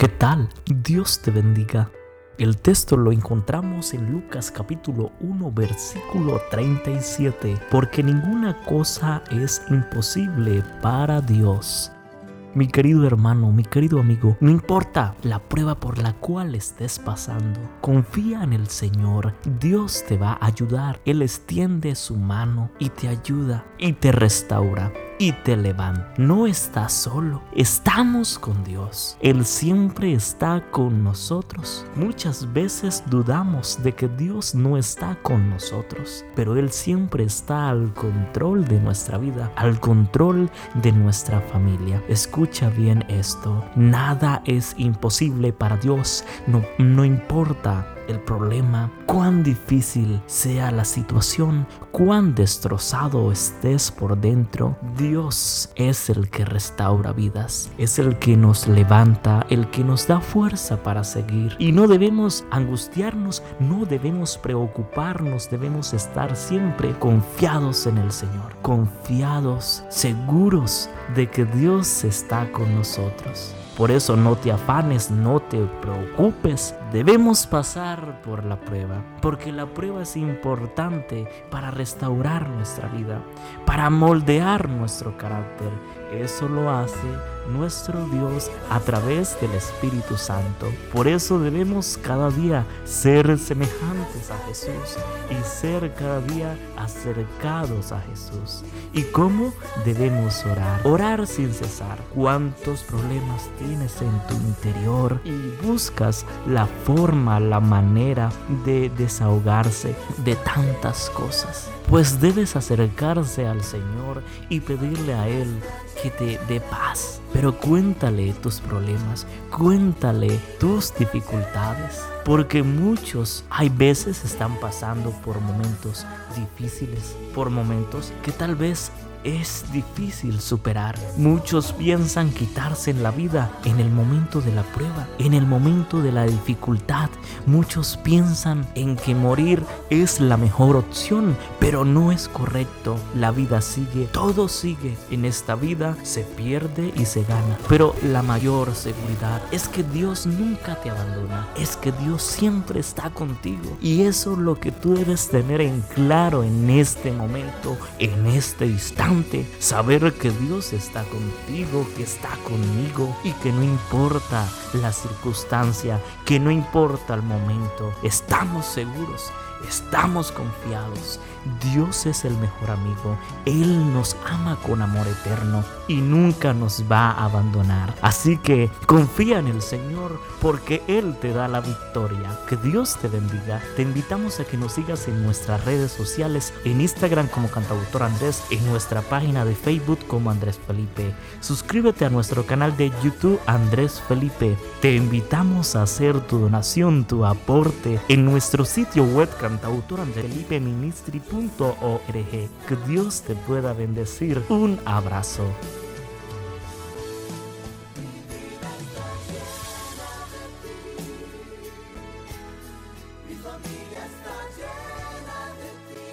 ¿Qué tal? Dios te bendiga. El texto lo encontramos en Lucas capítulo 1 versículo 37, porque ninguna cosa es imposible para Dios. Mi querido hermano, mi querido amigo, no importa la prueba por la cual estés pasando, confía en el Señor. Dios te va a ayudar. Él extiende su mano y te ayuda y te restaura y te levanta. No estás solo, estamos con Dios. Él siempre está con nosotros. Muchas veces dudamos de que Dios no está con nosotros, pero Él siempre está al control de nuestra vida, al control de nuestra familia. Escucha bien esto, nada es imposible para Dios, no, no importa el problema, cuán difícil sea la situación, cuán destrozado estés por dentro, Dios es el que restaura vidas, es el que nos levanta, el que nos da fuerza para seguir. Y no debemos angustiarnos, no debemos preocuparnos, debemos estar siempre confiados en el Señor, confiados, seguros de que Dios está con nosotros. Por eso no te afanes, no te preocupes. Debemos pasar por la prueba, porque la prueba es importante para restaurar nuestra vida, para moldear nuestro carácter. Eso lo hace nuestro Dios a través del Espíritu Santo. Por eso debemos cada día ser semejantes a Jesús y ser cada día acercados a Jesús. ¿Y cómo debemos orar? Orar sin cesar. ¿Cuántos problemas tienes en tu interior? Y buscas la forma, la manera de desahogarse de tantas cosas. Pues debes acercarse al Señor y pedirle a Él que te dé paz. Pero cuéntale tus problemas, cuéntale tus dificultades, porque muchos hay veces están pasando por momentos difíciles, por momentos que tal vez es difícil superar. Muchos piensan quitarse en la vida en el momento de la prueba, en el momento de la dificultad. Muchos piensan en que morir es la mejor opción, pero no es correcto. La vida sigue, todo sigue. En esta vida se pierde y se gana. Pero la mayor seguridad es que Dios nunca te abandona, es que Dios siempre está contigo. Y eso es lo que tú debes tener en claro en este momento, en este instante saber que Dios está contigo, que está conmigo y que no importa la circunstancia, que no importa el momento, estamos seguros Estamos confiados. Dios es el mejor amigo. Él nos ama con amor eterno y nunca nos va a abandonar. Así que confía en el Señor porque Él te da la victoria. Que Dios te bendiga. Te invitamos a que nos sigas en nuestras redes sociales, en Instagram como Cantautor Andrés, en nuestra página de Facebook como Andrés Felipe. Suscríbete a nuestro canal de YouTube Andrés Felipe. Te invitamos a hacer tu donación, tu aporte en nuestro sitio web www.ecc.org. Que Dios te pueda bendecir. Un abrazo. Mi familia está llena de ti.